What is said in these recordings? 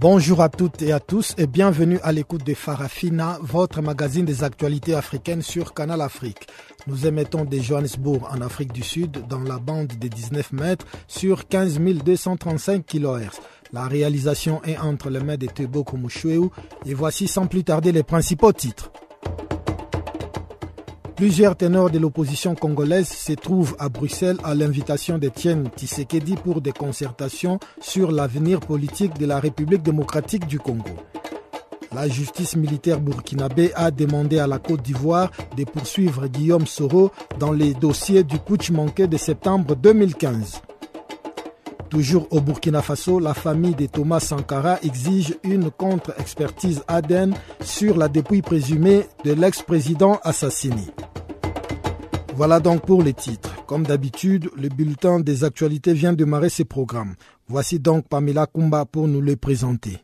Bonjour à toutes et à tous et bienvenue à l'écoute de Farafina, votre magazine des actualités africaines sur Canal Afrique. Nous émettons de Johannesburg en Afrique du Sud dans la bande des 19 mètres sur 15 235 kHz. La réalisation est entre les mains de Tebo Komushueu et voici sans plus tarder les principaux titres. Plusieurs ténors de l'opposition congolaise se trouvent à Bruxelles à l'invitation d'Etienne Tshisekedi pour des concertations sur l'avenir politique de la République démocratique du Congo. La justice militaire burkinabé a demandé à la Côte d'Ivoire de poursuivre Guillaume Soro dans les dossiers du putsch manqué de septembre 2015. Toujours au Burkina Faso, la famille de Thomas Sankara exige une contre-expertise ADN sur la dépouille présumée de l'ex-président assassiné. Voilà donc pour les titres. Comme d'habitude, le bulletin des actualités vient démarrer ses programmes. Voici donc Pamela Kumba pour nous les présenter.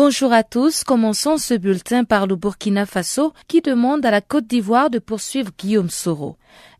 Bonjour à tous. Commençons ce bulletin par le Burkina Faso qui demande à la Côte d'Ivoire de poursuivre Guillaume Soro.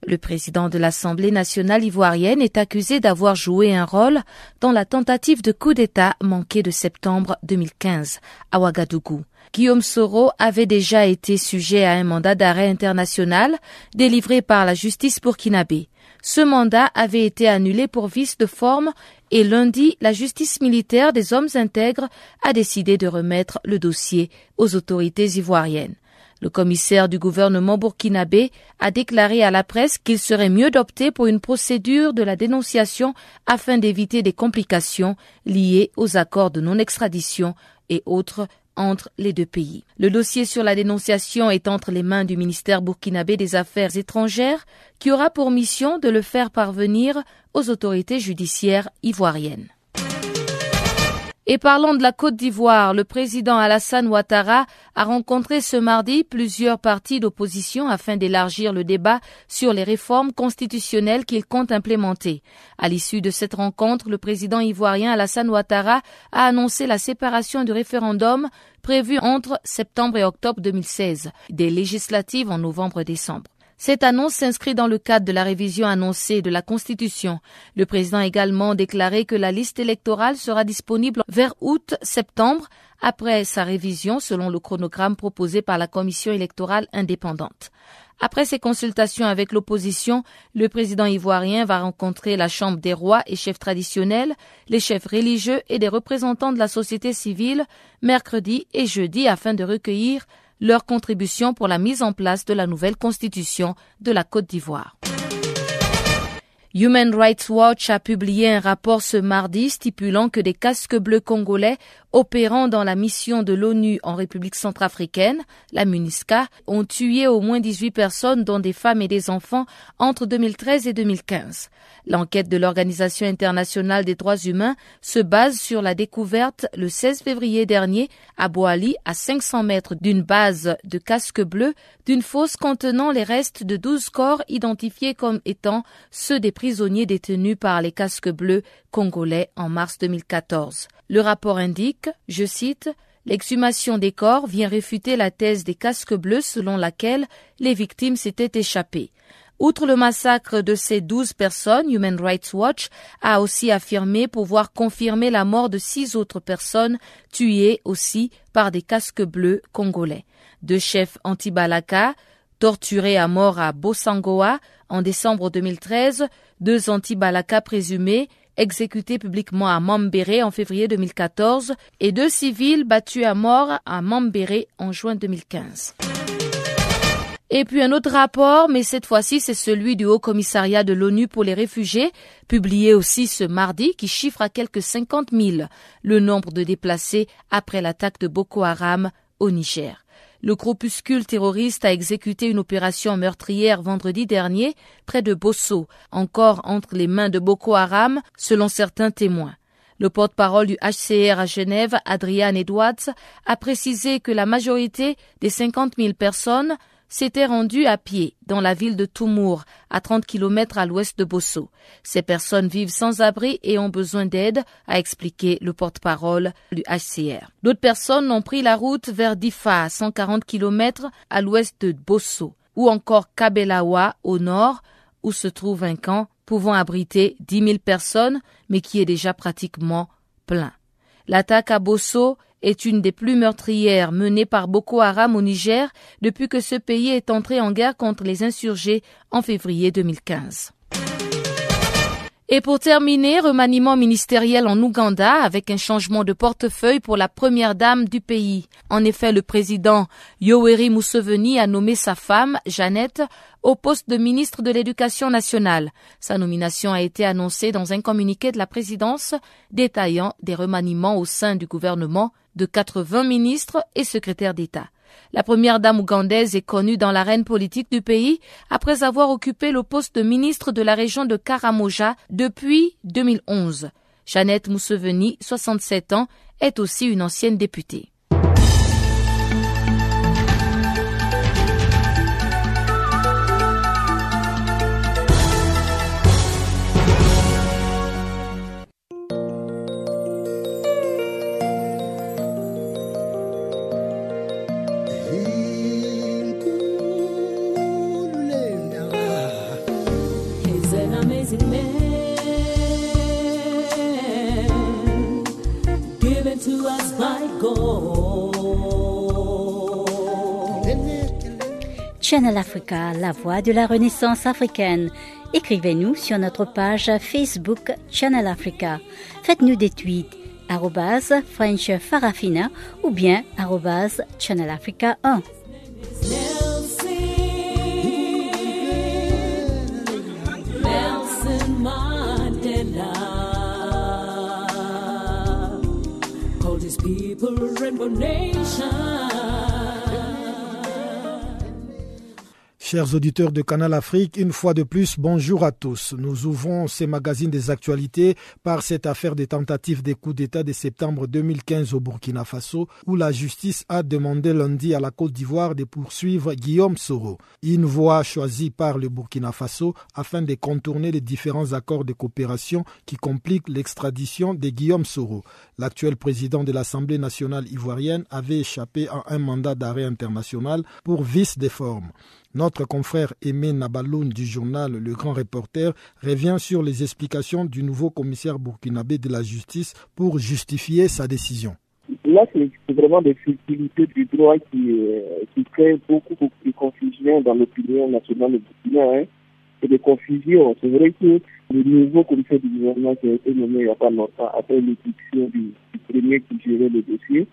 Le président de l'Assemblée nationale ivoirienne est accusé d'avoir joué un rôle dans la tentative de coup d'État manquée de septembre 2015 à Ouagadougou. Guillaume Soro avait déjà été sujet à un mandat d'arrêt international délivré par la justice burkinabé. Ce mandat avait été annulé pour vice de forme et lundi, la justice militaire des hommes intègres a décidé de remettre le dossier aux autorités ivoiriennes. Le commissaire du gouvernement burkinabé a déclaré à la presse qu'il serait mieux d'opter pour une procédure de la dénonciation afin d'éviter des complications liées aux accords de non-extradition et autres entre les deux pays. Le dossier sur la dénonciation est entre les mains du ministère burkinabé des Affaires étrangères qui aura pour mission de le faire parvenir aux autorités judiciaires ivoiriennes. Et parlons de la Côte d'Ivoire, le président Alassane Ouattara a rencontré ce mardi plusieurs partis d'opposition afin d'élargir le débat sur les réformes constitutionnelles qu'il compte implémenter. À l'issue de cette rencontre, le président ivoirien Alassane Ouattara a annoncé la séparation du référendum prévu entre septembre et octobre 2016, des législatives en novembre-décembre. Cette annonce s'inscrit dans le cadre de la révision annoncée de la Constitution. Le président a également déclaré que la liste électorale sera disponible vers août-septembre après sa révision selon le chronogramme proposé par la Commission électorale indépendante. Après ses consultations avec l'opposition, le président ivoirien va rencontrer la Chambre des rois et chefs traditionnels, les chefs religieux et des représentants de la société civile mercredi et jeudi afin de recueillir leur contribution pour la mise en place de la nouvelle constitution de la Côte d'Ivoire. Human Rights Watch a publié un rapport ce mardi stipulant que des casques bleus congolais opérant dans la mission de l'ONU en République centrafricaine, la MUNISCA, ont tué au moins 18 personnes, dont des femmes et des enfants, entre 2013 et 2015. L'enquête de l'Organisation internationale des droits humains se base sur la découverte le 16 février dernier à Boali, à 500 mètres d'une base de casques bleus, d'une fosse contenant les restes de 12 corps identifiés comme étant ceux des prisonniers détenus par les casques bleus congolais en mars 2014. Le rapport indique, je cite, L'exhumation des corps vient réfuter la thèse des casques bleus selon laquelle les victimes s'étaient échappées. Outre le massacre de ces douze personnes, Human Rights Watch a aussi affirmé pouvoir confirmer la mort de six autres personnes tuées aussi par des casques bleus congolais. Deux chefs anti-Balaka, torturés à mort à Bosangoa en décembre 2013, deux anti-Balaka présumés exécutés publiquement à Mambéré en février 2014 et deux civils battus à mort à Mambéré en juin 2015. Et puis un autre rapport, mais cette fois-ci c'est celui du Haut Commissariat de l'ONU pour les réfugiés, publié aussi ce mardi, qui chiffre à quelques 50 000 le nombre de déplacés après l'attaque de Boko Haram au Niger. Le groupuscule terroriste a exécuté une opération meurtrière vendredi dernier près de Bosso, encore entre les mains de Boko Haram, selon certains témoins. Le porte-parole du HCR à Genève, Adrian Edwards, a précisé que la majorité des 50 000 personnes s'étaient rendues à pied dans la ville de Toumour, à 30 km à l'ouest de Bosso. Ces personnes vivent sans abri et ont besoin d'aide, a expliqué le porte-parole du HCR. D'autres personnes ont pris la route vers Difa, à 140 km à l'ouest de Bosso, ou encore Kabelawa au nord, où se trouve un camp pouvant abriter 10 000 personnes, mais qui est déjà pratiquement plein. L'attaque à Bosso est une des plus meurtrières menées par Boko Haram au Niger depuis que ce pays est entré en guerre contre les insurgés en février 2015. Et pour terminer, remaniement ministériel en Ouganda avec un changement de portefeuille pour la première dame du pays. En effet, le président Yoweri Museveni a nommé sa femme, Jeannette, au poste de ministre de l'Éducation nationale. Sa nomination a été annoncée dans un communiqué de la présidence détaillant des remaniements au sein du gouvernement de 80 ministres et secrétaires d'État. La première dame ougandaise est connue dans l'arène politique du pays après avoir occupé le poste de ministre de la région de Karamoja depuis 2011. Jeannette Mousseveni, 67 ans, est aussi une ancienne députée. Channel Africa, la voix de la renaissance africaine. Écrivez-nous sur notre page Facebook Channel Africa. Faites-nous des tweets French Farafina ou bien Channel Africa 1. People, Rainbow name. Chers auditeurs de Canal Afrique, une fois de plus, bonjour à tous. Nous ouvrons ces magazines des actualités par cette affaire des tentatives des coups d'État de septembre 2015 au Burkina Faso, où la justice a demandé lundi à la Côte d'Ivoire de poursuivre Guillaume Soro. Une voie choisie par le Burkina Faso afin de contourner les différents accords de coopération qui compliquent l'extradition de Guillaume Soro. L'actuel président de l'Assemblée nationale ivoirienne avait échappé à un mandat d'arrêt international pour vice des. Notre confrère Aimé Nabaloun du journal Le Grand Reporter revient sur les explications du nouveau commissaire burkinabé de la justice pour justifier sa décision. Là, c'est vraiment des futilités du droit qui, euh, créent beaucoup, de confusion dans l'opinion nationale burkinabé hein, et de confusion. C'est vrai que le nouveau commissaire du gouvernement qui a été nommé il n'y a pas longtemps, après l'édiction du, du premier qui gérait le dossier,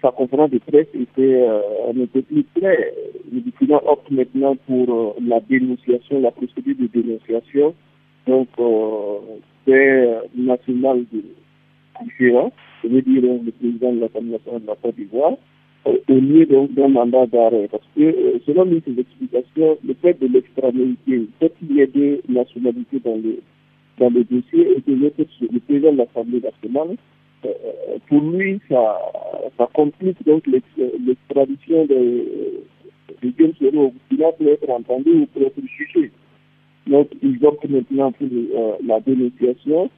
sa conférence de presse était euh, un peu plus claire. Le président opte maintenant pour euh, la dénonciation, la procédure de dénonciation. Donc, c'est national de différent, je veux dire le président de l'Assemblée nationale de la Côte d'Ivoire, au lieu donc d'un mandat d'arrêt. Parce que, selon ses explications, le fait de l'extranéité, le fait qu'il y ait deux nationalités dans le, dans le dossier et que le président de l'Assemblée nationale euh, pour lui, ça, ça complique donc l'extradition de, de James Soro qui peut être entendu ou peut être jugé. Donc, ils optent maintenant pour euh, la dénonciation.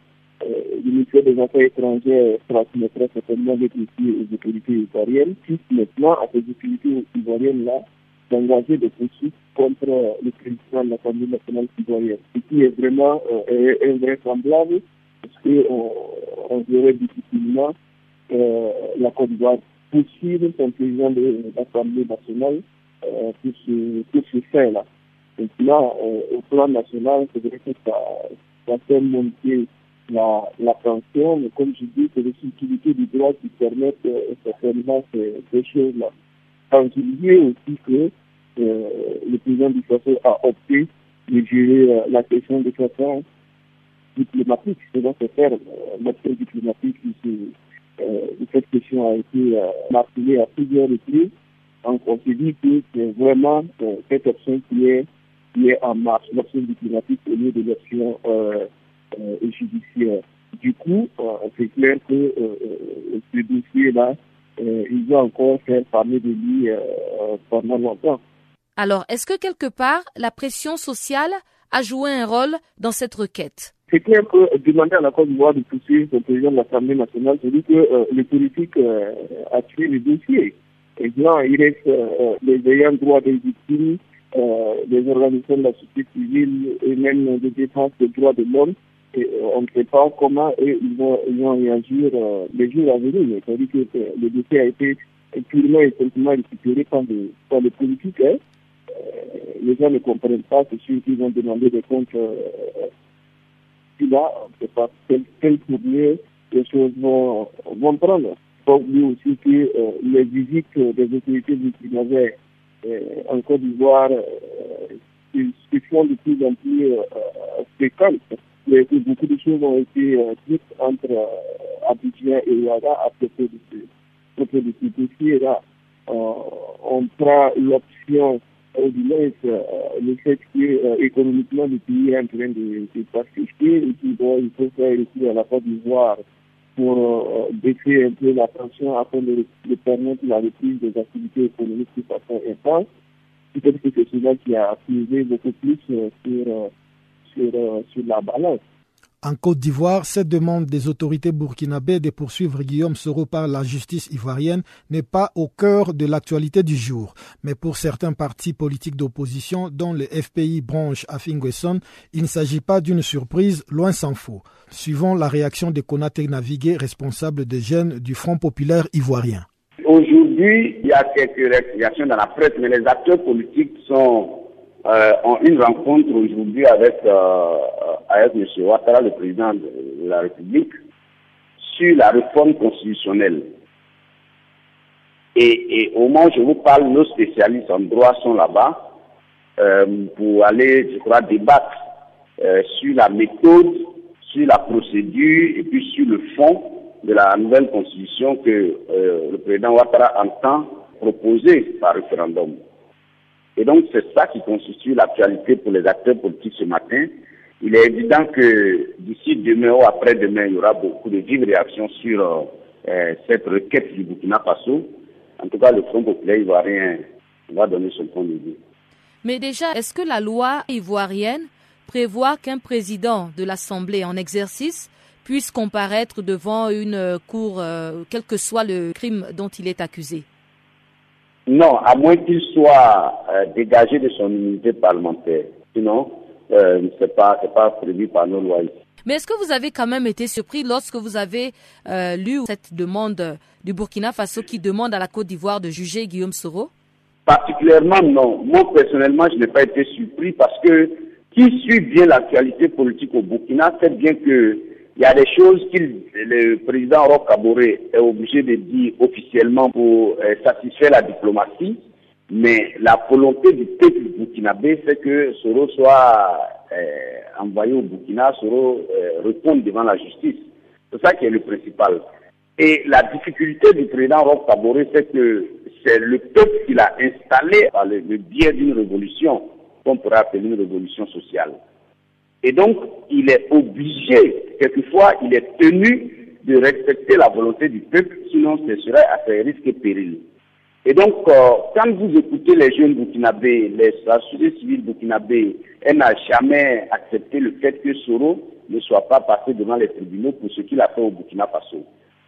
Euh, ministère des Affaires étrangères transmettra certainement des dossiers aux autorités ivoiriennes, puis maintenant, à ces autorités ivoiriennes-là, d'engager des poursuites contre le président de l'Assemblée nationale ivoirienne. Ce qui est vraiment euh, invraisemblable parce qu'on on verrait difficilement euh, la Côte d'Ivoire poursuivre son président de l'Assemblée nationale euh, pour ce, pour ce fait-là. Donc là, euh, au plan national, c'est vrai que ça, ça fait monter la, la tension, mais comme je dis, c'est les subtilités du droit qui permettent euh, certainement ces, choses-là. Quand il dit aussi que euh, le président du Faso a opté de gérer euh, la question de façon diplomatique, c'est dans ce terme, l'aspect diplomatique euh, cette question a été euh, martelée à plusieurs reprises. Donc on se dit que c'est vraiment euh, cette option qui est, qui est en marche, l'option diplomatique au lieu de l'option judiciaire. Du coup, c'est clair que ce dossier-là, il va encore faire parler de lui pendant longtemps. Alors, est-ce que quelque part, la pression sociale a joué un rôle dans cette requête C'est clair que demander à la Côte d'Ivoire de poursuivre son président de l'Assemblée nationale, dire que euh, le politique euh, a tué le dossier. Et bien, il reste euh, les ayants droit des victimes, les organisations de la société civile et même de défense des droits de l'homme. Et, on ne sait pas comment ils, vont, ils vont réagir les jours à venir. C'est-à-dire que le dossier a été purement et simplement récupéré par, le, par les politiques. Hein. Euh, les gens ne comprennent pas, c'est sûr qu'ils vont demander des comptes. Euh, là, on ne sait pas quel, quel les choses vont, vont prendre. Il faut oublier aussi que euh, les visites des autorités burkinabées euh, en Côte d'Ivoire se font de plus en plus fréquentes. beaucoup de choses ont été dites entre Abidjan et Ouaga à propos de ce dossier-là. on prend l'option au-delà le fait que euh, économiquement le pays est en train de se pacifier et qu'il il faut faire ici à la Côte d'Ivoire pour euh, baisser un peu la tension afin de, de, permettre la reprise des activités économiques de façon intense. Peut-être que c'est cela qui a pesé beaucoup plus euh, sur, sur, sur la balance. En Côte d'Ivoire, cette demande des autorités burkinabées de poursuivre Guillaume Soro par la justice ivoirienne n'est pas au cœur de l'actualité du jour. Mais pour certains partis politiques d'opposition, dont le FPI branche à il ne s'agit pas d'une surprise, loin s'en faut. Suivant la réaction de Konaté Navigué, responsable des jeunes du Front populaire ivoirien. Aujourd'hui, il y a quelques réactions dans la presse, mais les acteurs politiques euh, ont une rencontre aujourd'hui avec, euh, avec M. Ouattara, le président de la République, sur la réforme constitutionnelle. Et, au moment où je vous parle, nos spécialistes en droit sont là-bas euh, pour aller, je crois, débattre euh, sur la méthode, sur la procédure et puis sur le fond de la nouvelle constitution que euh, le président Ouattara entend proposer par référendum. Et donc, c'est ça qui constitue l'actualité pour les acteurs politiques ce matin. Il est évident que d'ici demain ou après-demain, il y aura beaucoup de vives réactions sur euh, cette requête du Burkina Faso. En tout cas, le Front populaire ivoirien va donner son point de vue. Mais déjà, est-ce que la loi ivoirienne prévoit qu'un président de l'Assemblée en exercice puisse comparaître devant une cour, euh, quel que soit le crime dont il est accusé? Non, à moins qu'il soit euh, dégagé de son immunité parlementaire. Sinon, euh, ce n'est pas, pas prévu par nos lois ici. Mais est-ce que vous avez quand même été surpris lorsque vous avez euh, lu cette demande du Burkina Faso qui demande à la Côte d'Ivoire de juger Guillaume Soro? Particulièrement non. Moi personnellement, je n'ai pas été surpris parce que qui suit bien l'actualité politique au Burkina sait bien que il y a des choses que le président Roch Kaboré est obligé de dire officiellement pour euh, satisfaire la diplomatie, mais la volonté du peuple burkinabé, c'est que Soro soit euh, envoyé au Burkina, Soro euh, réponde devant la justice. C'est ça qui est le principal. Et la difficulté du président Roch Kaboré, c'est que c'est le peuple qui l'a installé par le biais d'une révolution, qu'on pourrait appeler une révolution sociale. Et donc, il est obligé, quelquefois, il est tenu de respecter la volonté du peuple, sinon ce serait à ses risques et périls. Et donc, euh, quand vous écoutez les jeunes burkinabés, les sociétés civiles burkinabés, elle n'a jamais accepté le fait que Soro ne soit pas passé devant les tribunaux pour ce qu'il a fait au Burkina Faso.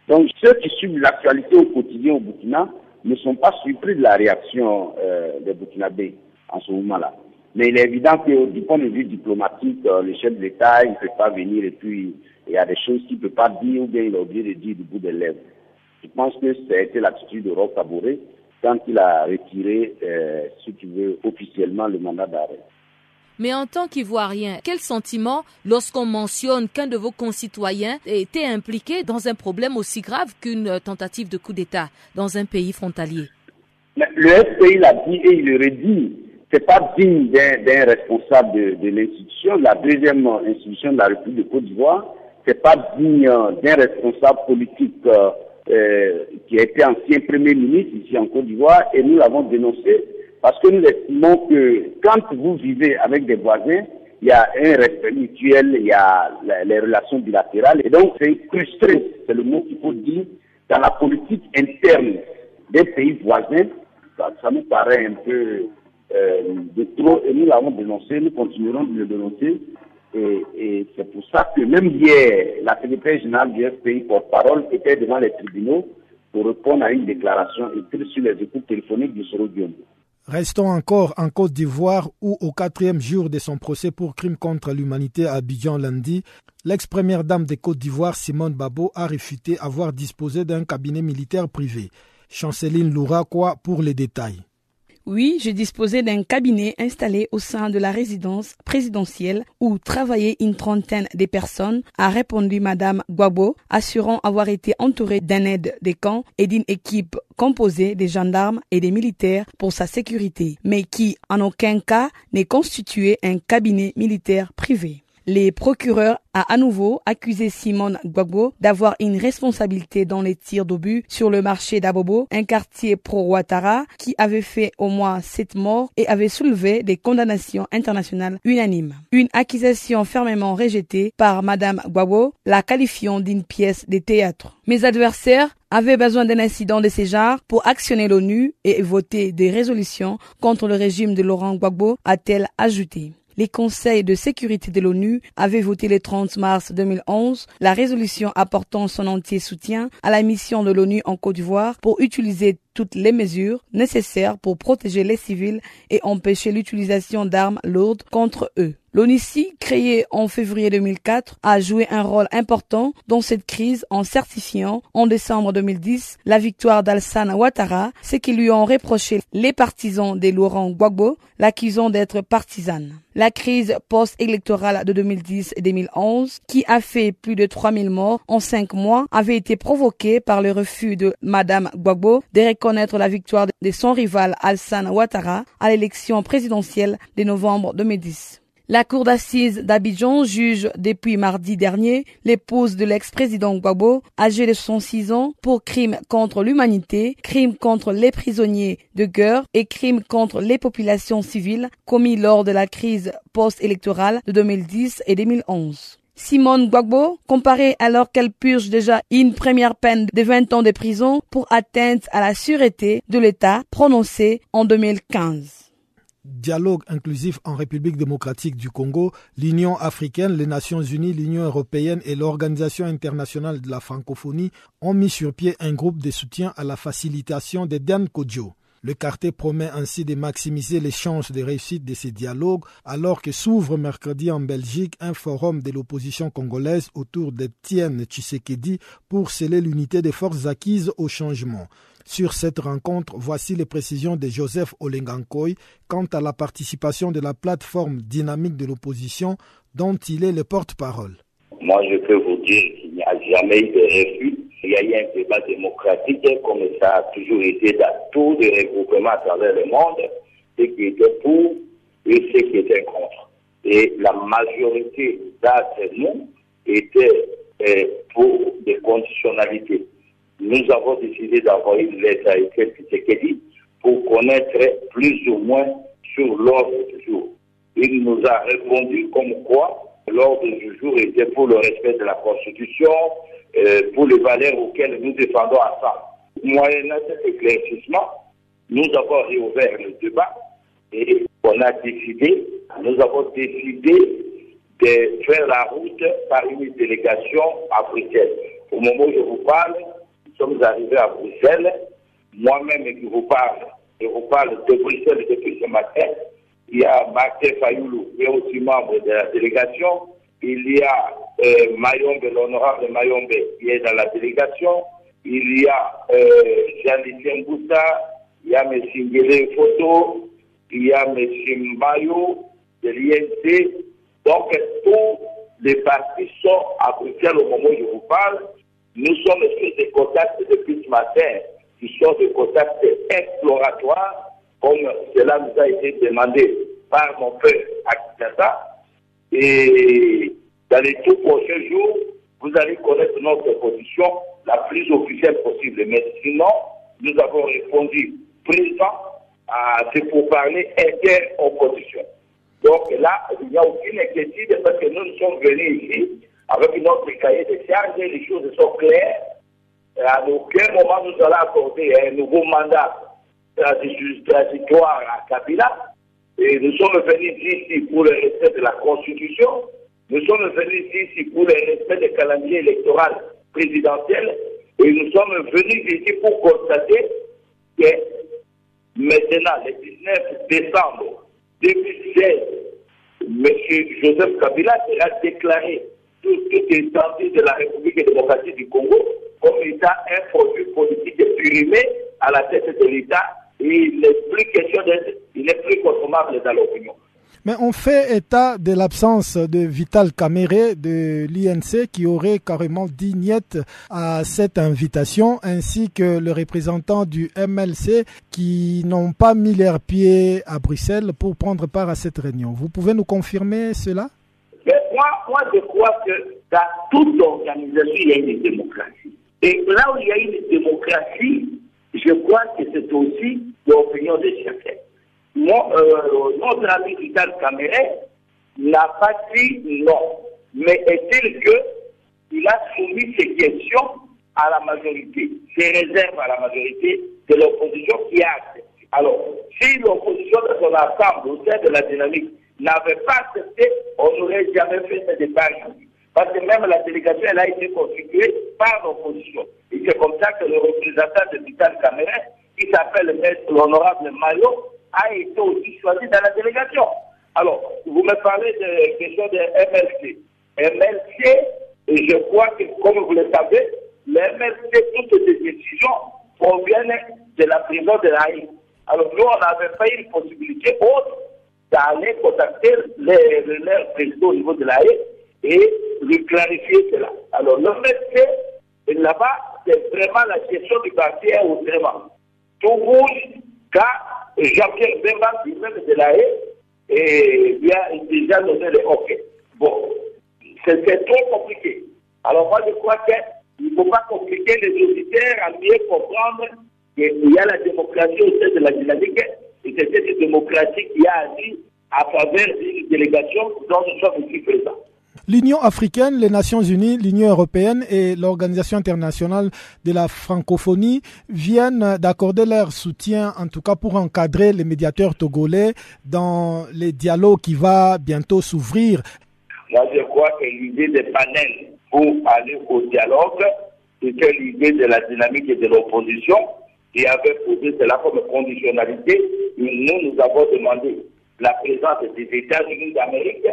Donc, ceux qui suivent l'actualité au quotidien au Burkina ne sont pas surpris de la réaction euh, des Burkinabés en ce moment-là. Mais il est évident que du point de vue diplomatique, euh, le chef de l'État, il ne peut pas venir et puis il y a des choses qu'il ne peut pas dire ou bien il a oublié de dire du bout des lèvres. Je pense que ça a été l'attitude de Roch Kaboré quand il a retiré, euh, si tu veux, officiellement le mandat d'arrêt. Mais en tant qu'Ivoirien, quel sentiment lorsqu'on mentionne qu'un de vos concitoyens était impliqué dans un problème aussi grave qu'une tentative de coup d'État dans un pays frontalier? Le FPI l'a dit et il le redit c'est pas digne d'un responsable de, de l'institution. La deuxième institution de la République de Côte d'Ivoire, c'est pas digne d'un responsable politique euh, euh, qui a été ancien premier ministre ici en Côte d'Ivoire et nous l'avons dénoncé parce que nous estimons que quand vous vivez avec des voisins, il y a un respect mutuel, il y a les relations bilatérales. Et donc, c'est frustré, c'est le mot qu'il faut dire, dans la politique interne des pays voisins. Ça, nous paraît un peu euh, de trop, et nous l'avons dénoncé, nous continuerons de le dénoncer. Et, c'est pour ça que même hier, la secrétaire générale du FPI porte-parole était devant les tribunaux pour répondre à une déclaration écrite sur les écoutes téléphoniques du Soro Restons encore en Côte d'Ivoire où, au quatrième jour de son procès pour crime contre l'humanité à Abidjan lundi, l'ex-première dame des Côtes d'Ivoire, Simone Babo, a réfuté avoir disposé d'un cabinet militaire privé. Chanceline Loura, quoi pour les détails oui, je disposais d'un cabinet installé au sein de la résidence présidentielle où travaillait une trentaine de personnes, a répondu Madame Guabo, assurant avoir été entourée d'un aide des camps et d'une équipe composée des gendarmes et des militaires pour sa sécurité, mais qui en aucun cas n'est constitué un cabinet militaire privé. Les procureurs a à nouveau accusé Simone Gbagbo d'avoir une responsabilité dans les tirs d'obus sur le marché d'Abobo, un quartier pro-Ouattara qui avait fait au moins sept morts et avait soulevé des condamnations internationales unanimes. Une accusation fermement rejetée par Madame Gbagbo, la qualifiant d'une pièce de théâtre. Mes adversaires avaient besoin d'un incident de ce genre pour actionner l'ONU et voter des résolutions contre le régime de Laurent Gbagbo, a-t-elle ajouté les conseils de sécurité de l'ONU avaient voté le 30 mars 2011 la résolution apportant son entier soutien à la mission de l'ONU en Côte d'Ivoire pour utiliser toutes les mesures nécessaires pour protéger les civils et empêcher l'utilisation d'armes lourdes contre eux. L'ONICI, créé en février 2004, a joué un rôle important dans cette crise en certifiant en décembre 2010 la victoire d'Alsan Ouattara, ce qui lui ont reproché les partisans de Laurent Gbagbo, l'accusant d'être partisane. La crise post-électorale de 2010 et 2011, qui a fait plus de 3000 morts en cinq mois, avait été provoquée par le refus de Madame Gbagbo de reconnaître la victoire de son rival Alsan Ouattara à l'élection présidentielle de novembre 2010. La cour d'assises d'Abidjan juge depuis mardi dernier l'épouse de l'ex-président Gbagbo, âgée de 106 ans, pour crimes contre l'humanité, crimes contre les prisonniers de guerre et crimes contre les populations civiles commis lors de la crise post-électorale de 2010 et 2011. Simone Gbagbo, comparée alors qu'elle purge déjà une première peine de 20 ans de prison pour atteinte à la sûreté de l'État prononcée en 2015 dialogue inclusif en République démocratique du Congo, l'Union africaine, les Nations unies, l'Union européenne et l'Organisation internationale de la francophonie ont mis sur pied un groupe de soutien à la facilitation des Dan Kodjo. Le quartier promet ainsi de maximiser les chances de réussite de ces dialogues alors que s'ouvre mercredi en Belgique un forum de l'opposition congolaise autour d'Etienne Tshisekedi pour sceller l'unité des forces acquises au changement. Sur cette rencontre, voici les précisions de Joseph Olengankoy quant à la participation de la plateforme dynamique de l'opposition dont il est le porte-parole. Moi, je peux vous dire qu'il n'y a jamais eu de refus. Il y a eu un débat démocratique comme ça a toujours été dans tous les regroupements à travers le monde, ceux qui étaient pour et ceux qui étaient contre. Et la majorité d'entre nous était euh, pour des conditionnalités nous avons décidé d'envoyer une lettre à Etienne Tshisekedi pour connaître plus ou moins sur l'ordre du jour. Il nous a répondu comme quoi l'ordre du jour était pour le respect de la Constitution, euh, pour les valeurs auxquelles nous défendons ensemble. Moyennant cet éclaircissement, nous avons réouvert le débat et on a décidé, nous avons décidé de faire la route par une délégation africaine. Au moment où je vous parle, sommes arrivés à Bruxelles. Moi-même qui vous parle, je vous parle de Bruxelles depuis ce matin. Il y a Martin Fayoulou, qui est aussi membre de la délégation. Il y a euh, Mayombe, l'honorable Mayombe, qui est dans la délégation. Il y a euh, Jean-Lucien Boussa, il y a M. Ngele Foto, il y a M. Mbayo de l'INC. Donc, tous les partis sont à Bruxelles au moment où je vous parle. Nous sommes sur des contacts depuis ce matin qui sont des contacts exploratoires, comme cela nous a été demandé par mon père à. Et dans les tout prochains jours, vous allez connaître notre position la plus officielle possible. Mais sinon, nous avons répondu présent à ce pourparlers inter-opposition. Donc là, il n'y a aucune inquiétude parce que nous, nous sommes venus ici avec notre cahier de charges, les choses sont claires. À aucun moment nous allons accorder un nouveau mandat transitoire à Kabila. Et nous sommes venus ici pour le respect de la Constitution. Nous sommes venus ici pour le respect des calendriers électoral présidentiel. Et nous sommes venus ici pour constater que maintenant, le 19 décembre 2016, M. Joseph Kabila sera déclaré toute étendue de la République démocratique du Congo comme état un produit politique périmé à la tête de l'État il n'est plus question d'être, il n'est plus consommable dans l'opinion. Mais on fait état de l'absence de Vital Caméré de l'INC qui aurait carrément dit niet à cette invitation, ainsi que le représentant du MLC qui n'ont pas mis leurs pieds à Bruxelles pour prendre part à cette réunion. Vous pouvez nous confirmer cela? Mais moi, moi, je crois que dans toute organisation, il y a une démocratie. Et là où il y a une démocratie, je crois que c'est aussi l'opinion de chacun. Mon, euh, notre ami Vital Caméré n'a pas dit non. Mais est-il qu'il a soumis ses questions à la majorité, ses réserves à la majorité de l'opposition qui a accepté? Alors, si l'opposition de son ensemble au sein de la dynamique n'avait pas accepté, on n'aurait jamais fait ce débat Parce que même la délégation, elle a été constituée par l'opposition. Et c'est comme ça que le représentant de Vital Caméré, qui s'appelle l'honorable Maillot, a été aussi choisi dans la délégation. Alors, vous me parlez de question de MLC. MLC, je crois que, comme vous le savez, le MLC, toutes ces décisions proviennent de la prison de l'AI. Alors, nous, on n'avait pas une possibilité autre d'aller contacter les relais présidents au niveau de l'AI et lui clarifier cela. Alors, le MLC, là-bas, c'est vraiment la gestion du quartier autrement. Tout rouge, car Jean-Pierre Bemba, lui-même de la haie, et il a déjà donné le OK. Bon, c'est trop compliqué. Alors moi, je crois qu'il ne faut pas compliquer les auditeurs à mieux comprendre qu'il y a la démocratie au sein de la dynamique, et c'est cette démocratie qui a agi à travers une délégation dont nous sommes ici présents. L'Union africaine, les Nations unies, l'Union européenne et l'Organisation internationale de la francophonie viennent d'accorder leur soutien, en tout cas pour encadrer les médiateurs togolais dans les dialogues qui va bientôt s'ouvrir. Moi, je crois que l'idée des panels pour aller au dialogue, c'était l'idée de la dynamique et de l'opposition qui avait posé cela comme conditionnalité. nous, nous avons demandé la présence des États-Unis d'Amérique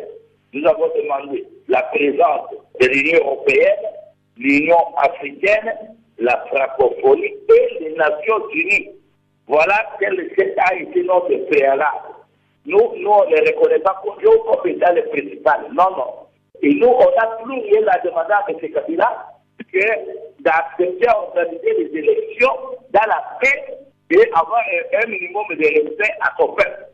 nous avons demandé la présence de l'Union européenne, l'Union africaine, la francophonie et les Nations unies. Voilà quel a été notre préalable. Nous, nous on ne reconnaît pas comme étant le principal. Non, non. Et nous, on a plus rien à demander à M. que d'accepter à organiser les élections dans la paix et avoir un, minimum de respect à son peuple.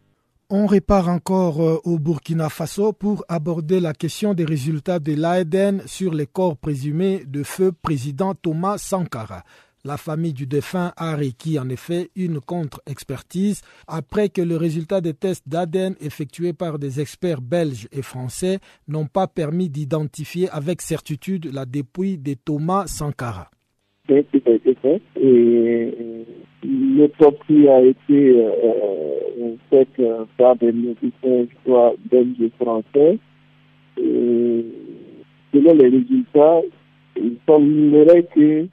On répare encore euh, au Burkina Faso pour aborder la question des résultats de l'AEDN sur les corps présumés de feu président Thomas Sankara. La famille du défunt a requis en effet une contre-expertise après que le résultat des tests d'ADN effectués par des experts belges et français n'ont pas permis d'identifier avec certitude la dépouille de Thomas Sankara. A été euh, faite euh, par des soit belges et français. Les résultats, il que euh,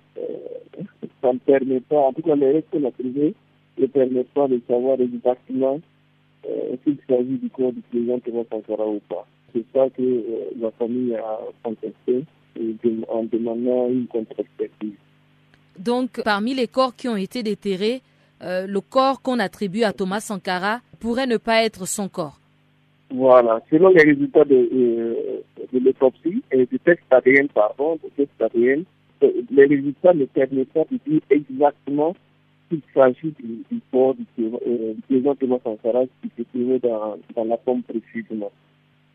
ça ne permet pas, en tout cas les règles qu'on a trouvées ne permettent pas de savoir exactement euh, s'il s'agit du corps du président Thomas Sankara ou pas. C'est ça que euh, la famille a contesté en demandant une contre-expertise. Donc, parmi les corps qui ont été déterrés, euh, le corps qu'on attribue à Thomas Sankara pourrait ne pas être son corps. Voilà. Selon les résultats de, euh, de l'autopsie et du test ADN, pardon, du test ADN, les résultats ne permettent pas de dire exactement s'il s'agit du, corps du, président Thomas Sankara qui se trouvait dans, dans la pompe précisément.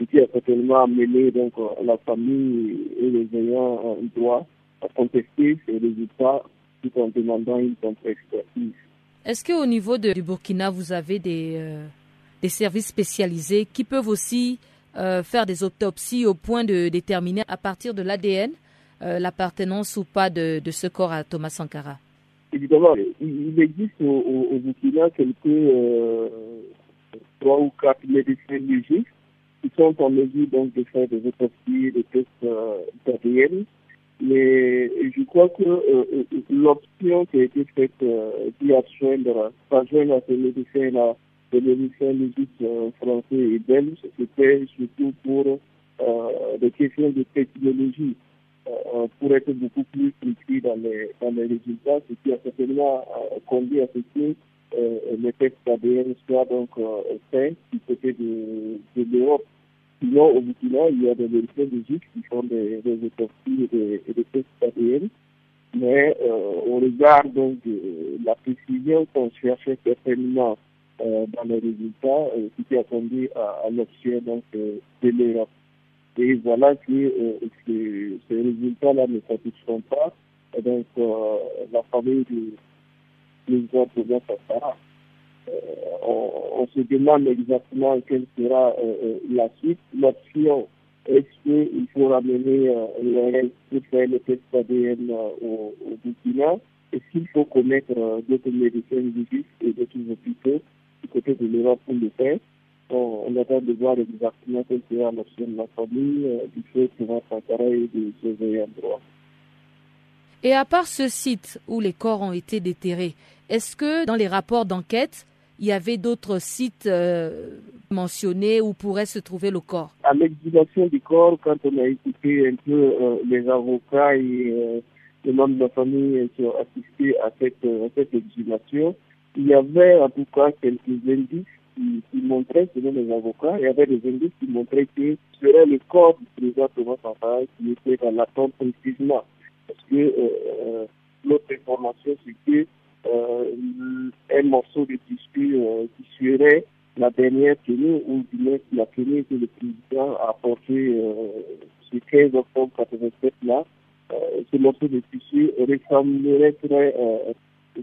Ce qui a certainement amené donc, la famille et les ayants en droit à contester ces résultats tout en demandant une contre-expertise. Est-ce qu'au niveau de, du Burkina, vous avez des, euh, services spécialisés qui peuvent aussi euh, faire des autopsies au point de déterminer à partir de l'ADN euh, l'appartenance ou pas de, ce corps à Thomas Sankara Évidemment, il existe au, Burkina quelques trois ou quatre médecins légistes qui sont en mesure donc de faire des autopsies, des tests d'ADN. Mais je crois que l'option qui a été faite euh, d'y joindre, pas joindre à ces médecins-là, médecins légistes euh, français et belges, c'était surtout pour euh, des questions de technologie, euh, pour être beaucoup plus précis dans les, dans les résultats, ce qui a certainement conduit à ce que les tests ADN soient donc faits du côté de, de l'Europe. Sinon, au Burkina, il y a des médecins légistes qui font des, des autopsies et des, tests ADN mais euh, au regard donc de la précision qu'on cherchait certainement euh, dans les résultats, euh, qui a conduit à, à l'option donc de l'Europe. Et voilà que ces, résultats-là ne satisfont pas. Et donc la famille du président Président Sassara, on, se demande exactement quelle sera la suite. L'option est-ce qu'il faut ramener euh, le pour le test ADN euh, au, au Burkina? Est-ce qu'il faut connaître euh, d'autres médecins légistes et d'autres hôpitaux du côté de l'Europe pour le faire? On, on attend de voir exactement quelle sera l'option de la famille, euh, du fait que va et de surveiller un droit. Et à part ce site où les corps ont été déterrés, est-ce que dans les rapports d'enquête, il y avait d'autres sites euh, mentionnés où pourrait se trouver le corps? À l'exhumation du corps, quand on a écouté un peu euh, les avocats et euh, les membres de la famille qui ont assisté à cette, à cette exhumation, il y avait en tout cas quelques indices qui, qui, montraient, selon les avocats, il y avait des indices qui montraient que serait le corps du président Thomas Sankara qui était dans la tombe précisément. Parce que l'autre information, c'est que euh, un morceau de tissu euh, qui serait la dernière tenue ou du moins la tenue que le président a porté euh, ce 15 octobre 87 là. ce morceau de tissu ressemblerait très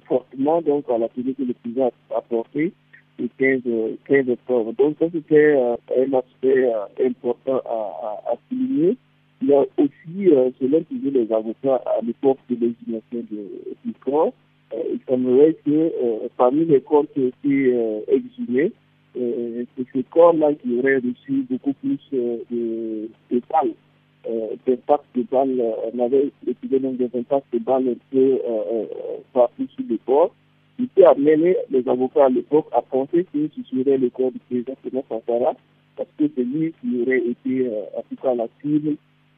fortement donc à la tenue que le président a portée le 15, 15 octobre. Donc ça c'était un aspect important à, à, souligner. Il y a aussi, selon les avocats à l'époque de l'exhumation du corps, euh, il semblerait que parmi les corps qui ont été exhumés, c'est ce corps-là qui aurait reçu beaucoup plus de, de balles, d'impact de balles. On avait étudié donc des impacts de balles un peu partout sur le corps. Il peut amener les avocats à l'époque à penser que ce serait le corps du président Thomas Sankara, parce que c'est lui qui aurait été, en tout cas, la cible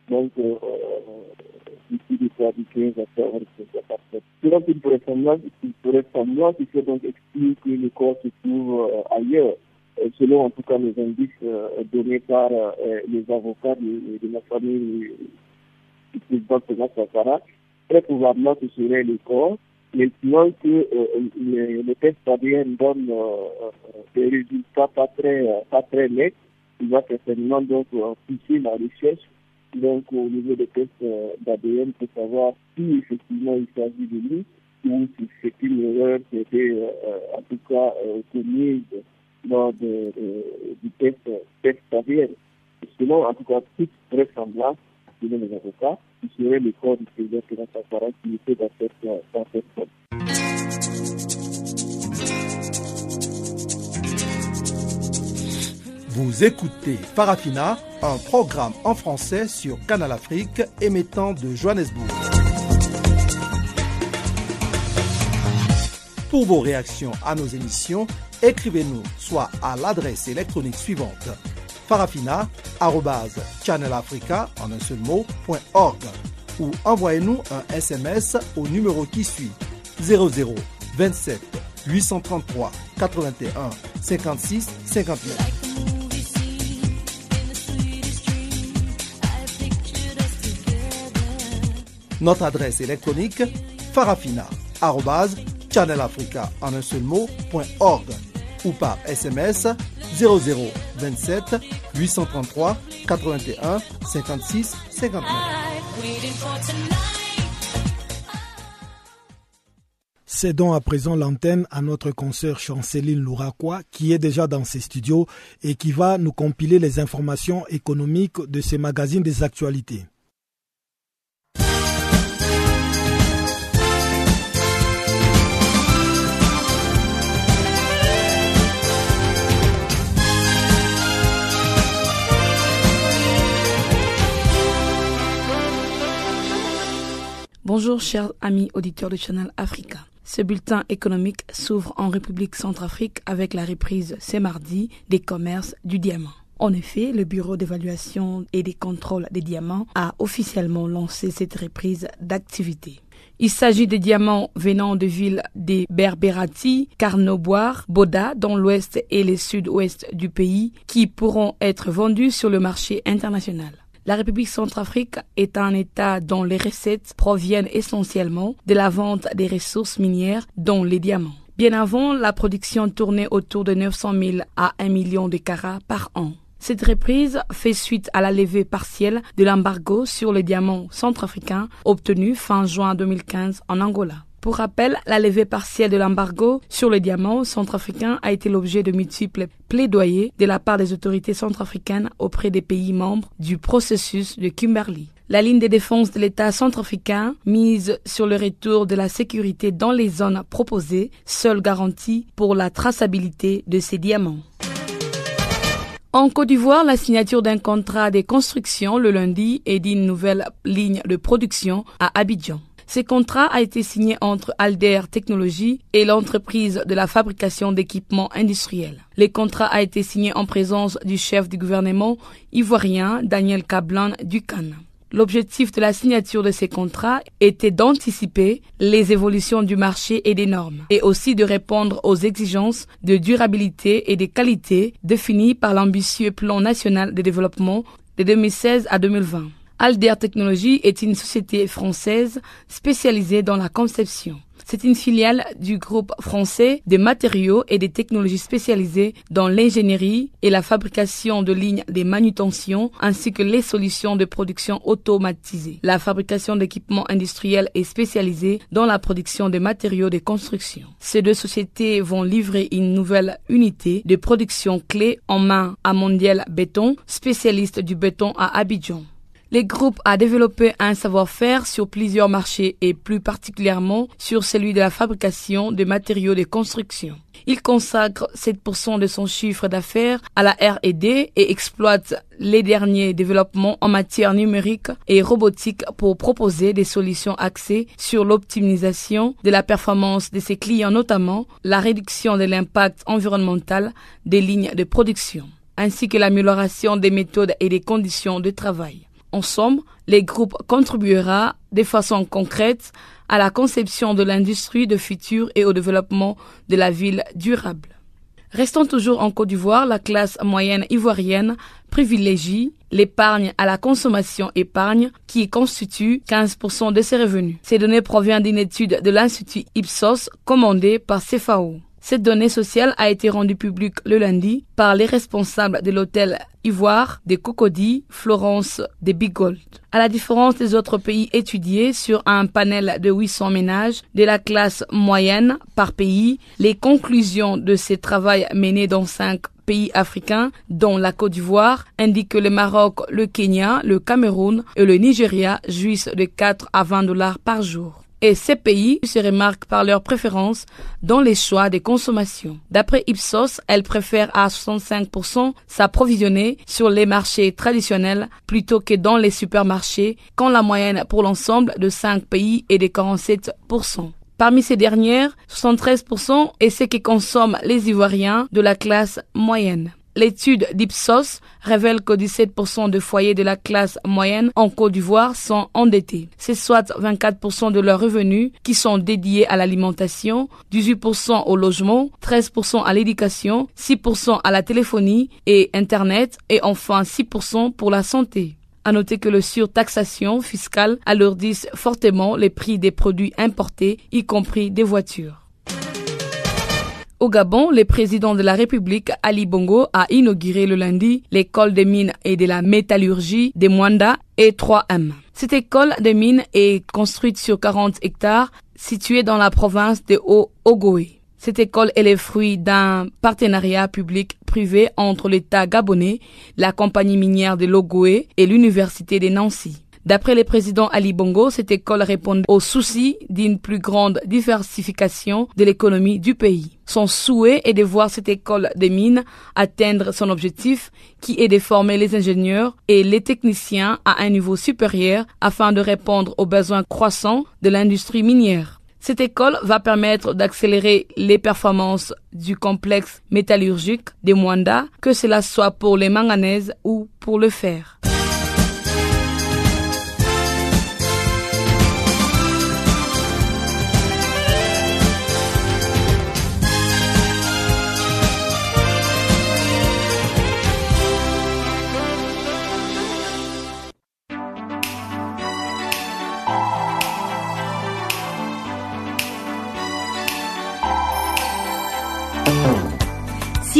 donc ici du soir du 15 octobre Selon une vraisemblance, vraisemblance, il faut donc expliquer que le corps se trouve euh, ailleurs, selon en tout cas les indices euh, donnés par euh, les avocats de, de, la famille du président Thomas Sankara. Très probablement, ce serait le corps. Maintenant que les, les tests ADN des résultats pas très, pas très nets, il va certainement donc pousser la recherche donc au niveau des tests euh, d'ADN pour savoir si effectivement il s'agit de lui ou si c'est une erreur qui euh, en tout cas euh, commise lors de, du test, test ADN. Sinon, en tout cas, toute vraisemblance, avocats, le corps du président qui dans cette, forme. Vous écoutez Farafina, un programme en français sur Canal Afrique émettant de Johannesburg. Pour vos réactions à nos émissions, écrivez-nous soit à l'adresse électronique suivante farafina.channelafrica en un seul ou envoyez-nous un SMS au numéro qui suit. 00 27 833 81 56 59. Notre adresse électronique farafina.channelafrica en un seul mot, ou par SMS 0027 833 81 56 59. Cédons à présent l'antenne à notre consoeur Chanceline Louraquois qui est déjà dans ses studios et qui va nous compiler les informations économiques de ces magazines des actualités. Bonjour chers amis auditeurs de Channel Africa. Ce bulletin économique s'ouvre en République centrafrique avec la reprise ce mardi des commerces du diamant. En effet, le Bureau d'évaluation et des contrôles des diamants a officiellement lancé cette reprise d'activité. Il s'agit de diamants venant de villes des Berberati, Carnoboire, Boda dans l'ouest et le sud-ouest du pays qui pourront être vendus sur le marché international. La République centrafrique est un État dont les recettes proviennent essentiellement de la vente des ressources minières, dont les diamants. Bien avant, la production tournait autour de 900 000 à 1 million de carats par an. Cette reprise fait suite à la levée partielle de l'embargo sur les diamants centrafricains obtenu fin juin 2015 en Angola. Pour rappel, la levée partielle de l'embargo sur les diamants centrafricains a été l'objet de multiples plaidoyers de la part des autorités centrafricaines auprès des pays membres du processus de Kimberley. La ligne de défense de l'État centrafricain mise sur le retour de la sécurité dans les zones proposées, seule garantie pour la traçabilité de ces diamants. En Côte d'Ivoire, la signature d'un contrat de construction le lundi et d'une nouvelle ligne de production à Abidjan. Ce contrat a été signé entre Alder Technologies et l'entreprise de la fabrication d'équipements industriels. Le contrat a été signé en présence du chef du gouvernement ivoirien Daniel Kablan Ducan. L'objectif de la signature de ces contrats était d'anticiper les évolutions du marché et des normes, et aussi de répondre aux exigences de durabilité et de qualité définies par l'ambitieux plan national de développement de 2016 à 2020. Alder Technologies est une société française spécialisée dans la conception. C'est une filiale du groupe français des matériaux et des technologies spécialisées dans l'ingénierie et la fabrication de lignes de manutention ainsi que les solutions de production automatisées. La fabrication d'équipements industriels est spécialisée dans la production de matériaux de construction. Ces deux sociétés vont livrer une nouvelle unité de production clé en main à Mondial Béton, spécialiste du béton à Abidjan. Le groupe a développé un savoir-faire sur plusieurs marchés et plus particulièrement sur celui de la fabrication de matériaux de construction. Il consacre 7% de son chiffre d'affaires à la R&D et exploite les derniers développements en matière numérique et robotique pour proposer des solutions axées sur l'optimisation de la performance de ses clients, notamment la réduction de l'impact environnemental des lignes de production, ainsi que l'amélioration des méthodes et des conditions de travail. En somme, les groupes contribuera de façon concrète à la conception de l'industrie de futur et au développement de la ville durable. Restant toujours en Côte d'Ivoire, la classe moyenne ivoirienne privilégie l'épargne à la consommation épargne qui constitue 15% de ses revenus. Ces données proviennent d'une étude de l'Institut Ipsos commandée par CFAO. Cette donnée sociale a été rendue publique le lundi par les responsables de l'hôtel Ivoire de Cocody, Florence de Bigold. À la différence des autres pays étudiés sur un panel de 800 ménages de la classe moyenne par pays, les conclusions de ce travail mené dans cinq pays africains, dont la Côte d'Ivoire, indiquent que le Maroc, le Kenya, le Cameroun et le Nigeria jouissent de 4 à 20 dollars par jour et ces pays se remarquent par leur préférence dans les choix des consommations. D'après Ipsos, elles préfèrent à 65% s'approvisionner sur les marchés traditionnels plutôt que dans les supermarchés, quand la moyenne pour l'ensemble de 5 pays est de 47%. Parmi ces dernières, 73% est ce que consomment les Ivoiriens de la classe moyenne. L'étude d'Ipsos révèle que 17% de foyers de la classe moyenne en Côte d'Ivoire sont endettés. C'est soit 24% de leurs revenus qui sont dédiés à l'alimentation, 18% au logement, 13% à l'éducation, 6% à la téléphonie et Internet et enfin 6% pour la santé. À noter que le surtaxation fiscale alourdit fortement les prix des produits importés, y compris des voitures. Au Gabon, le président de la République, Ali Bongo, a inauguré le lundi l'école des mines et de la métallurgie de Mwanda et 3M. Cette école de mines est construite sur 40 hectares située dans la province de Haut-Ogoé. Cette école est le fruit d'un partenariat public-privé entre l'État gabonais, la compagnie minière de l'Ogoé et l'Université de Nancy. D'après le président Ali Bongo, cette école répond au souci d'une plus grande diversification de l'économie du pays. Son souhait est de voir cette école des mines atteindre son objectif qui est de former les ingénieurs et les techniciens à un niveau supérieur afin de répondre aux besoins croissants de l'industrie minière. Cette école va permettre d'accélérer les performances du complexe métallurgique des Mwanda, que cela soit pour les manganèses ou pour le fer.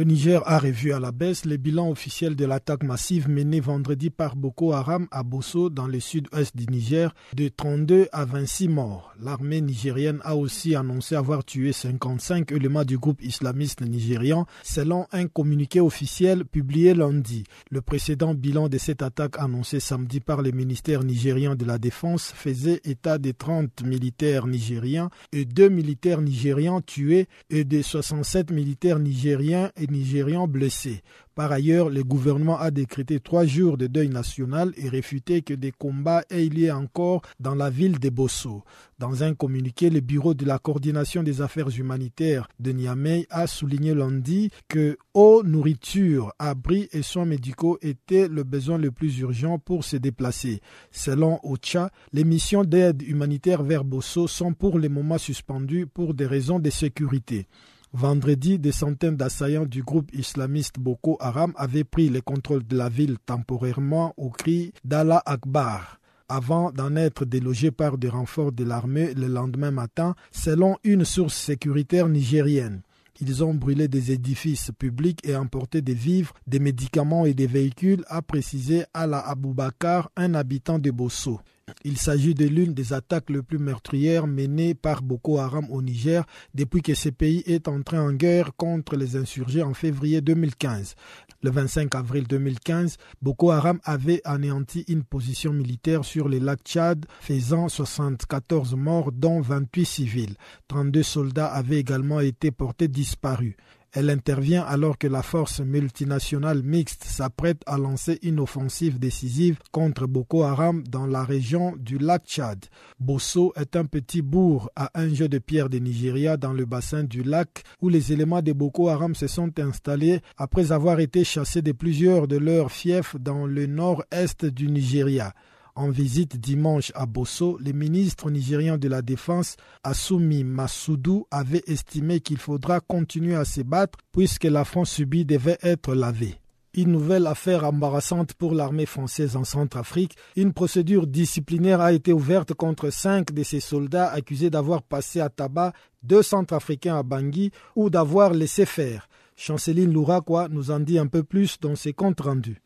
Le Niger a revu à la baisse les bilans officiels de l'attaque massive menée vendredi par Boko Haram à Bosso dans le sud-ouest du Niger de 32 à 26 morts. L'armée nigérienne a aussi annoncé avoir tué 55 éléments du groupe islamiste nigérian selon un communiqué officiel publié lundi. Le précédent bilan de cette attaque annoncé samedi par le ministère nigérien de la Défense faisait état de 30 militaires nigériens et 2 militaires nigérians tués et de 67 militaires nigériens et nigérians blessés. Par ailleurs, le gouvernement a décrété trois jours de deuil national et réfuté que des combats aient lieu encore dans la ville de Bosso. Dans un communiqué, le bureau de la coordination des affaires humanitaires de Niamey a souligné lundi que eau, nourriture, abris et soins médicaux étaient le besoin le plus urgent pour se déplacer. Selon OCHA, les missions d'aide humanitaire vers Bosso sont pour le moment suspendues pour des raisons de sécurité. Vendredi, des centaines d'assaillants du groupe islamiste Boko Haram avaient pris le contrôle de la ville temporairement au cri d'Allah Akbar avant d'en être délogés par des renforts de l'armée le lendemain matin, selon une source sécuritaire nigérienne. Ils ont brûlé des édifices publics et emporté des vivres, des médicaments et des véhicules, a précisé Ala Aboubakar, un habitant de Bosso. Il s'agit de l'une des attaques les plus meurtrières menées par Boko Haram au Niger depuis que ce pays est entré en guerre contre les insurgés en février 2015. Le 25 avril 2015, Boko Haram avait anéanti une position militaire sur le lac Tchad, faisant 74 morts, dont 28 civils. 32 soldats avaient également été portés disparus. Elle intervient alors que la force multinationale mixte s'apprête à lancer une offensive décisive contre Boko Haram dans la région du lac Tchad. Bosso est un petit bourg à un jeu de pierre de Nigeria dans le bassin du lac où les éléments de Boko Haram se sont installés après avoir été chassés de plusieurs de leurs fiefs dans le nord-est du Nigeria. En visite dimanche à Bosso, le ministre nigérian de la Défense, Assoumi Massoudou, avait estimé qu'il faudra continuer à se battre puisque l'affront subi devait être lavé. Une nouvelle affaire embarrassante pour l'armée française en Centrafrique. Une procédure disciplinaire a été ouverte contre cinq de ses soldats accusés d'avoir passé à tabac deux Centrafricains à Bangui ou d'avoir laissé faire. Chanceline Louraquois nous en dit un peu plus dans ses comptes rendus.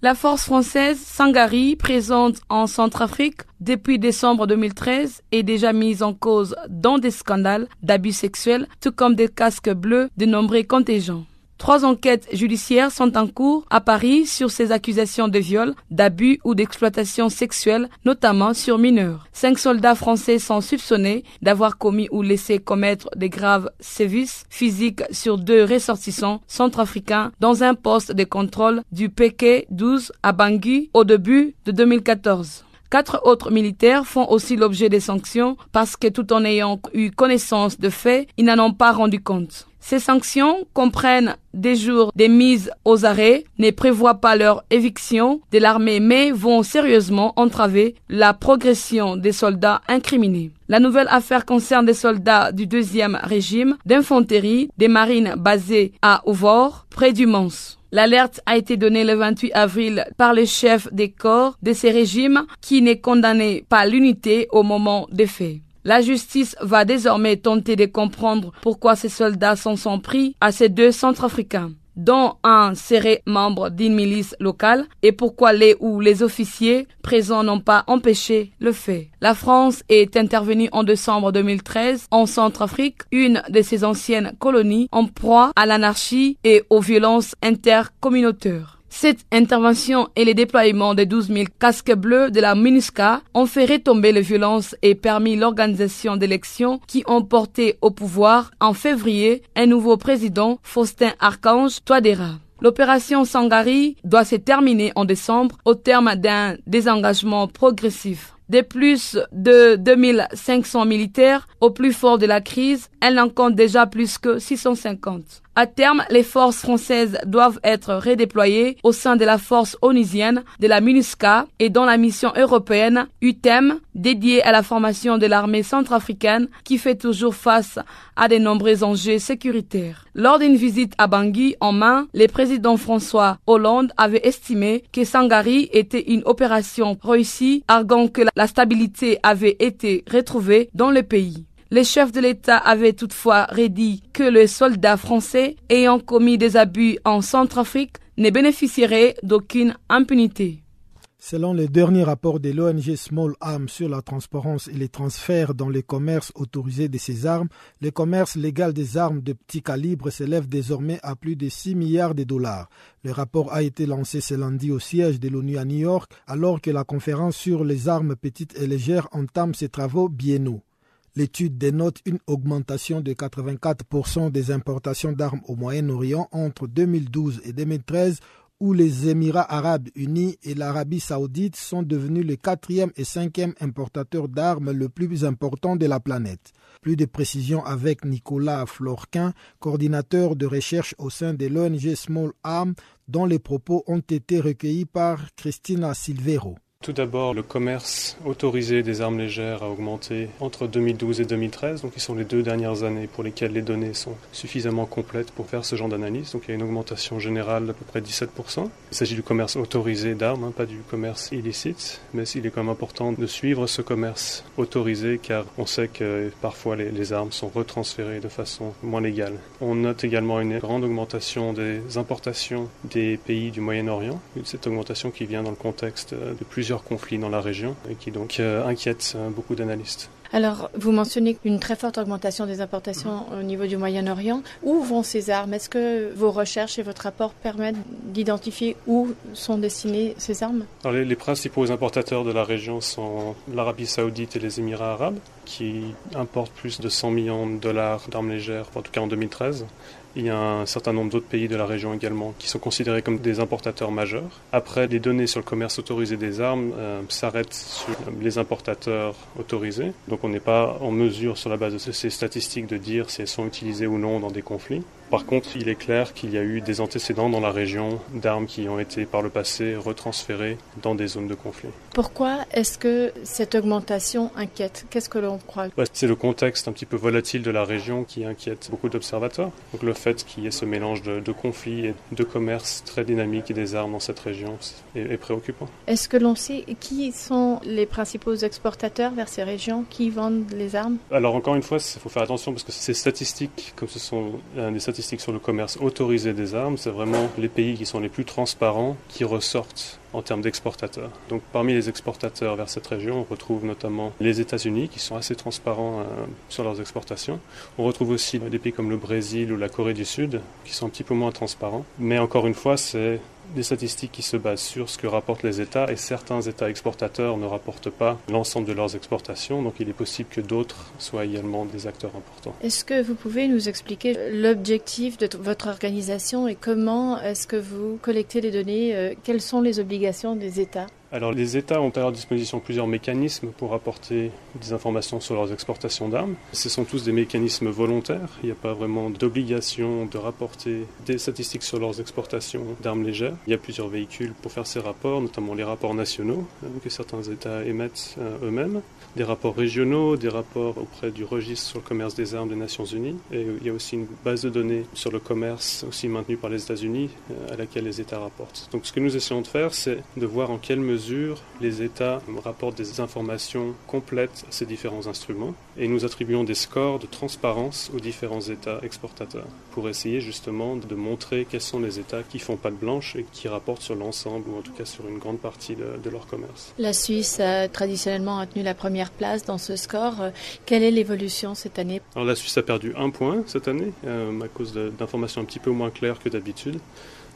La force française Sangari, présente en Centrafrique depuis décembre 2013, est déjà mise en cause dans des scandales d'abus sexuels, tout comme des casques bleus de nombreux contingents. Trois enquêtes judiciaires sont en cours à Paris sur ces accusations de viol, d'abus ou d'exploitation sexuelle, notamment sur mineurs. Cinq soldats français sont soupçonnés d'avoir commis ou laissé commettre des graves sévices physiques sur deux ressortissants centrafricains dans un poste de contrôle du PK 12 à Bangui au début de 2014. Quatre autres militaires font aussi l'objet des sanctions parce que tout en ayant eu connaissance de faits, ils n'en ont pas rendu compte. Ces sanctions comprennent des jours des mises aux arrêts, ne prévoient pas leur éviction de l'armée, mais vont sérieusement entraver la progression des soldats incriminés. La nouvelle affaire concerne des soldats du deuxième régime d'infanterie des marines basés à Ouvor, près du Mans. L'alerte a été donnée le 28 avril par le chef des corps de ces régimes qui n'est condamné pas l'unité au moment des faits. La justice va désormais tenter de comprendre pourquoi ces soldats s'en sont pris à ces deux Centrafricains dont un serait membre d'une milice locale et pourquoi les ou les officiers présents n'ont pas empêché le fait. La France est intervenue en décembre 2013 en Centrafrique, une de ses anciennes colonies en proie à l'anarchie et aux violences intercommunautaires. Cette intervention et le déploiement des 12 000 casques bleus de la MINUSCA ont fait retomber les violences et permis l'organisation d'élections qui ont porté au pouvoir en février un nouveau président, Faustin Archange Touadéra. L'opération Sangari doit se terminer en décembre au terme d'un désengagement progressif de plus de 2500 militaires au plus fort de la crise, elle en compte déjà plus que 650. À terme, les forces françaises doivent être redéployées au sein de la force onusienne de la MINUSCA et dans la mission européenne UTEM dédiée à la formation de l'armée centrafricaine qui fait toujours face à de nombreux enjeux sécuritaires. Lors d'une visite à Bangui en main, le président François Hollande avait estimé que Sangari était une opération réussie, arguant que la stabilité avait été retrouvée dans le pays. Les chefs de l'État avaient toutefois redit que les soldats français ayant commis des abus en Centrafrique ne bénéficieraient d'aucune impunité. Selon le dernier rapport de l'ONG Small Arms sur la transparence et les transferts dans les commerces autorisés de ces armes, le commerce légal des armes de petit calibre s'élève désormais à plus de 6 milliards de dollars. Le rapport a été lancé ce lundi au siège de l'ONU à New York alors que la conférence sur les armes petites et légères entame ses travaux biennaux. L'étude dénote une augmentation de 84% des importations d'armes au Moyen-Orient entre 2012 et 2013 où les Émirats arabes unis et l'Arabie saoudite sont devenus le quatrième et cinquième importateurs d'armes le plus important de la planète. Plus de précisions avec Nicolas Florquin, coordinateur de recherche au sein de l'ONG Small Arms, dont les propos ont été recueillis par Christina Silvero. Tout d'abord, le commerce autorisé des armes légères a augmenté entre 2012 et 2013, donc qui sont les deux dernières années pour lesquelles les données sont suffisamment complètes pour faire ce genre d'analyse. Donc il y a une augmentation générale d'à peu près 17%. Il s'agit du commerce autorisé d'armes, hein, pas du commerce illicite, mais il est quand même important de suivre ce commerce autorisé car on sait que parfois les, les armes sont retransférées de façon moins légale. On note également une grande augmentation des importations des pays du Moyen-Orient, cette augmentation qui vient dans le contexte de plusieurs conflits dans la région et qui donc euh, inquiète euh, beaucoup d'analystes. Alors, vous mentionnez une très forte augmentation des importations au niveau du Moyen-Orient. Où vont ces armes? Est-ce que vos recherches et votre rapport permettent d'identifier où sont destinées ces armes? Alors, les, les, principaux importateurs de la région sont l'Arabie saoudite et les Émirats arabes, qui importent plus de 100 millions de dollars d'armes légères, en tout cas en 2013. Il y a un certain nombre d'autres pays de la région également qui sont considérés comme des importateurs majeurs. Après, les données sur le commerce autorisé des armes euh, s'arrêtent sur les importateurs autorisés. Donc on n'est pas en mesure, sur la base de ces statistiques, de dire si elles sont utilisées ou non dans des conflits. Par contre, il est clair qu'il y a eu des antécédents dans la région d'armes qui ont été par le passé retransférées dans des zones de conflit. Pourquoi est-ce que cette augmentation inquiète? Qu'est-ce que l'on croit? C'est le contexte un petit peu volatile de la région qui inquiète beaucoup d'observateurs. Donc le fait qu'il y ait ce mélange de, de, conflits et de commerce très dynamique et des armes dans cette région est, est préoccupant. Est-ce que l'on sait qui sont les principaux exportateurs vers ces régions qui vendent les armes? Alors encore une fois, il faut faire attention parce que ces statistiques, comme ce sont des statistiques sur le commerce autorisé des armes, c'est vraiment les pays qui sont les plus transparents qui ressortent en termes d'exportateurs. Donc parmi les exportateurs vers cette région, on retrouve notamment les États-Unis qui sont assez transparents euh, sur leurs exportations. On retrouve aussi des pays comme le Brésil ou la Corée du Sud qui sont un petit peu moins transparents. Mais encore une fois, c'est des statistiques qui se basent sur ce que rapportent les États et certains États exportateurs ne rapportent pas l'ensemble de leurs exportations, donc il est possible que d'autres soient également des acteurs importants. Est-ce que vous pouvez nous expliquer l'objectif de votre organisation et comment est-ce que vous collectez les données Quelles sont les obligations des États? Alors les États ont à leur disposition plusieurs mécanismes pour apporter des informations sur leurs exportations d'armes. Ce sont tous des mécanismes volontaires. Il n'y a pas vraiment d'obligation de rapporter des statistiques sur leurs exportations d'armes légères. Il y a plusieurs véhicules pour faire ces rapports, notamment les rapports nationaux euh, que certains États émettent euh, eux-mêmes, des rapports régionaux, des rapports auprès du registre sur le commerce des armes des Nations Unies. Et il y a aussi une base de données sur le commerce aussi maintenue par les États-Unis euh, à laquelle les États rapportent. Donc ce que nous essayons de faire, c'est de voir en quelle mesure les États rapportent des informations complètes ces différents instruments et nous attribuons des scores de transparence aux différents États exportateurs pour essayer justement de montrer quels sont les États qui font pas de blanche et qui rapportent sur l'ensemble ou en tout cas sur une grande partie de, leur commerce. La Suisse a traditionnellement tenu la première place dans ce score. Quelle est l'évolution cette année? Alors la Suisse a perdu un point cette année euh, à cause d'informations un petit peu moins claires que d'habitude.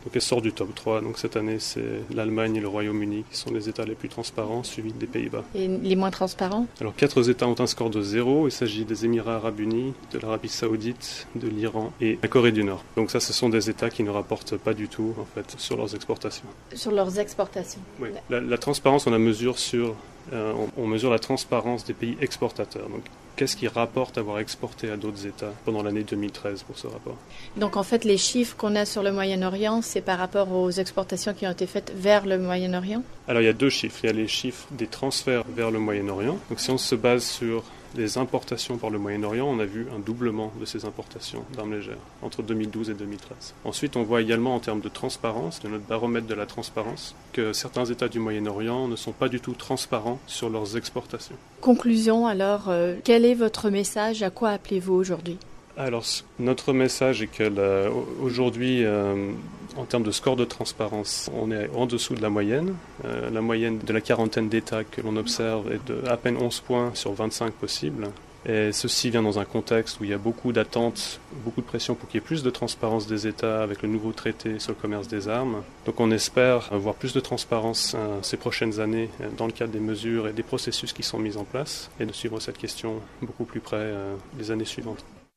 Donc elle sort du top 3. Donc cette année, c'est l'Allemagne et le Royaume-Uni qui sont les États les plus transparents, suivis des Pays-Bas. Et les moins transparents? Alors quatre États ont un score de 0. Il s'agit des Émirats arabes unis, de l'Arabie saoudite, de l'Iran et la Corée du Nord. Donc ça, ce sont des États qui ne rapportent pas du tout en fait sur leurs exportations. Sur leurs exportations. Oui. La, la transparence, on la mesure sur euh, on, mesure la transparence des pays exportateurs. Donc, qu'est-ce qui rapporte avoir exporté à d'autres États pendant l'année 2013 pour ce rapport? Donc, en fait, les chiffres qu'on a sur le Moyen-Orient, c'est par rapport aux exportations qui ont été faites vers le Moyen-Orient? Alors, il y a deux chiffres. Il y a les chiffres des transferts vers le Moyen-Orient. Donc, si on se base sur les importations par le Moyen-Orient, on a vu un doublement de ces importations d'armes légères entre 2012 et 2013. Ensuite, on voit également en termes de transparence, de notre baromètre de la transparence, que certains États du Moyen-Orient ne sont pas du tout transparents sur leurs exportations. Conclusion alors, euh, quel est votre message? À quoi appelez-vous aujourd'hui? Alors, notre message est que aujourd'hui, euh, en termes de score de transparence, on est en dessous de la moyenne. Euh, la moyenne de la quarantaine d'États que l'on observe est de à peine 11 points sur 25 possibles. Et ceci vient dans un contexte où il y a beaucoup d'attentes, beaucoup de pression pour qu'il y ait plus de transparence des États avec le nouveau traité sur le commerce des armes. Donc on espère avoir plus de transparence euh, ces prochaines années dans le cadre des mesures et des processus qui sont mis en place et de suivre cette question beaucoup plus près les années suivantes.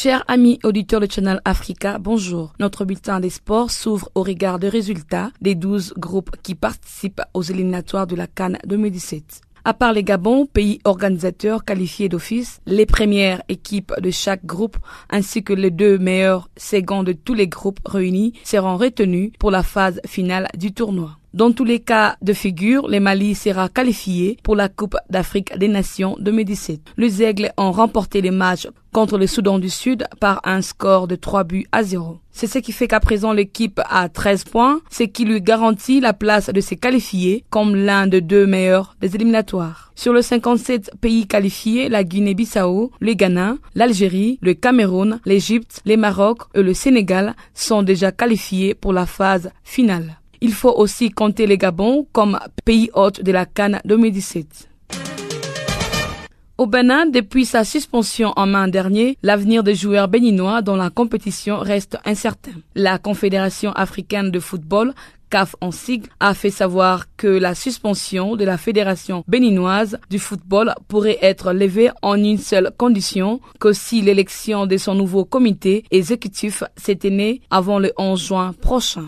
Chers amis auditeurs de Channel Africa, bonjour. Notre bulletin des sports s'ouvre au regard des résultats des 12 groupes qui participent aux éliminatoires de la Cannes 2017. À part les Gabon, pays organisateurs qualifiés d'office, les premières équipes de chaque groupe ainsi que les deux meilleurs seconds de tous les groupes réunis seront retenus pour la phase finale du tournoi. Dans tous les cas de figure, le Mali sera qualifié pour la Coupe d'Afrique des Nations 2017. Les Aigles ont remporté les matchs contre le Soudan du Sud par un score de 3 buts à 0. C'est ce qui fait qu'à présent l'équipe a 13 points, ce qui lui garantit la place de se qualifier comme l'un des deux meilleurs des éliminatoires. Sur les 57 pays qualifiés, la Guinée-Bissau, le Ghana, l'Algérie, le Cameroun, l'Égypte, le Maroc et le Sénégal sont déjà qualifiés pour la phase finale. Il faut aussi compter les Gabon comme pays hôte de la Cannes 2017. Au Bénin, depuis sa suspension en main dernier, l'avenir des joueurs béninois dans la compétition reste incertain. La Confédération africaine de football CAF en sigle, a fait savoir que la suspension de la Fédération béninoise du football pourrait être levée en une seule condition, que si l'élection de son nouveau comité exécutif s'était née avant le 11 juin prochain.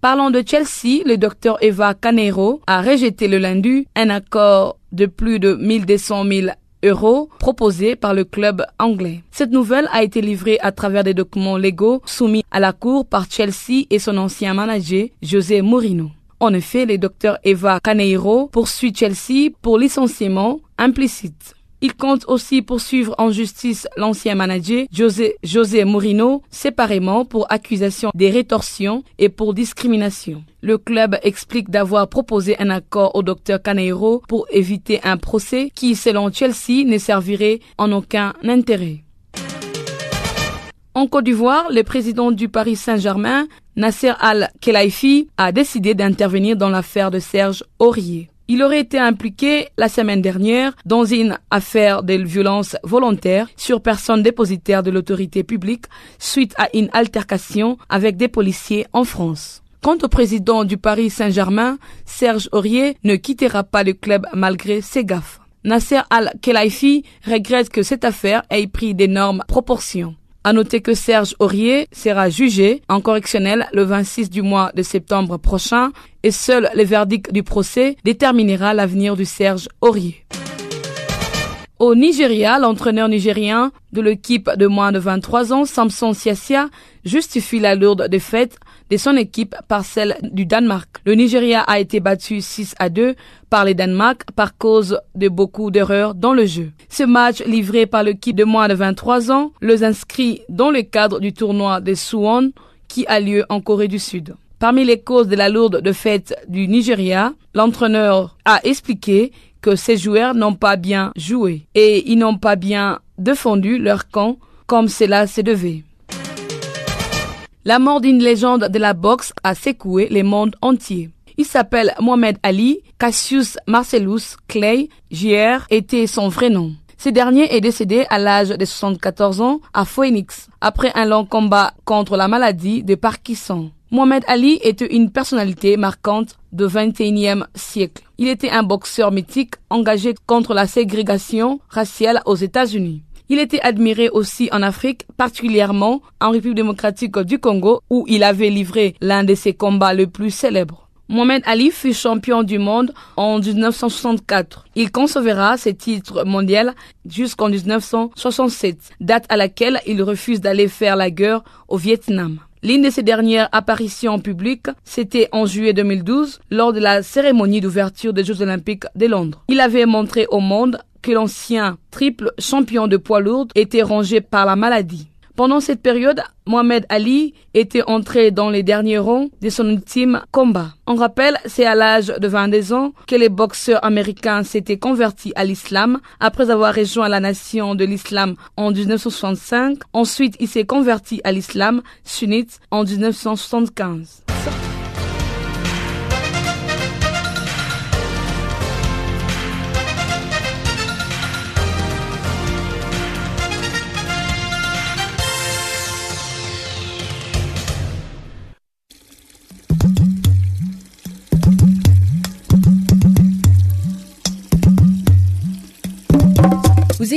Parlant de Chelsea, le docteur Eva Canero a rejeté le lundi un accord de plus de 1200 000 euros proposé par le club anglais. Cette nouvelle a été livrée à travers des documents légaux soumis à la Cour par Chelsea et son ancien manager, José Mourinho. En effet, le docteur Eva Caneiro poursuit Chelsea pour licenciement implicite. Il compte aussi poursuivre en justice l'ancien manager José, José Mourinho séparément pour accusation des rétorsions et pour discrimination. Le club explique d'avoir proposé un accord au docteur Caneiro pour éviter un procès qui, selon Chelsea, ne servirait en aucun intérêt. En Côte d'Ivoire, le président du Paris Saint-Germain, Nasser Al-Khelaifi, a décidé d'intervenir dans l'affaire de Serge Aurier. Il aurait été impliqué la semaine dernière dans une affaire de violence volontaire sur personne dépositaire de l'autorité publique suite à une altercation avec des policiers en France. Quant au président du Paris Saint-Germain, Serge Aurier ne quittera pas le club malgré ses gaffes. Nasser Al-Khelaifi regrette que cette affaire ait pris d'énormes proportions. À noter que Serge Aurier sera jugé en correctionnel le 26 du mois de septembre prochain et seul le verdict du procès déterminera l'avenir du Serge Aurier. Au Nigeria, l'entraîneur nigérien de l'équipe de moins de 23 ans, Samson Siasia, justifie la lourde défaite de son équipe par celle du Danemark. Le Nigeria a été battu 6 à 2 par les Danemark par cause de beaucoup d'erreurs dans le jeu. Ce match livré par l'équipe de moins de 23 ans les inscrit dans le cadre du tournoi de Suwon qui a lieu en Corée du Sud. Parmi les causes de la lourde défaite du Nigeria, l'entraîneur a expliqué que ses joueurs n'ont pas bien joué et ils n'ont pas bien défendu leur camp comme cela se devait. La mort d'une légende de la boxe a secoué le monde entier. Il s'appelle Mohamed Ali, Cassius Marcellus Clay, Jr. était son vrai nom. Ce dernier est décédé à l'âge de 74 ans à Phoenix, après un long combat contre la maladie de Parkinson. Mohamed Ali était une personnalité marquante du 21e siècle. Il était un boxeur mythique engagé contre la ségrégation raciale aux États-Unis. Il était admiré aussi en Afrique, particulièrement en République démocratique du Congo, où il avait livré l'un de ses combats les plus célèbres. Mohamed Ali fut champion du monde en 1964. Il concevra ce titre mondial jusqu'en 1967, date à laquelle il refuse d'aller faire la guerre au Vietnam. L'une de ses dernières apparitions publiques, c'était en juillet 2012, lors de la cérémonie d'ouverture des Jeux Olympiques de Londres. Il avait montré au monde que l'ancien triple champion de poids lourd était rangé par la maladie. Pendant cette période, Mohamed Ali était entré dans les derniers rangs de son ultime combat. On rappelle, c'est à l'âge de 22 ans que les boxeurs américains s'étaient convertis à l'islam après avoir rejoint la nation de l'islam en 1965. Ensuite, il s'est converti à l'islam sunnite en 1975.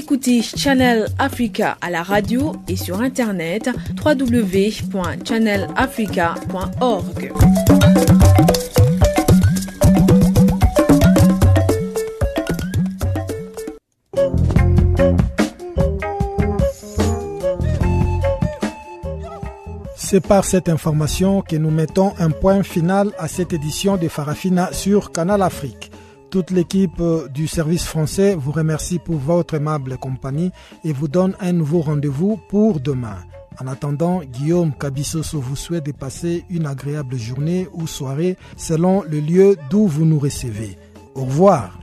Écoutez Channel Africa à la radio et sur internet www.channelafrica.org. C'est par cette information que nous mettons un point final à cette édition de Farafina sur Canal Afrique. Toute l'équipe euh, du service français vous remercie pour votre aimable compagnie et vous donne un nouveau rendez-vous pour demain. En attendant, Guillaume Cabissoso vous souhaite de passer une agréable journée ou soirée selon le lieu d'où vous nous recevez. Au revoir.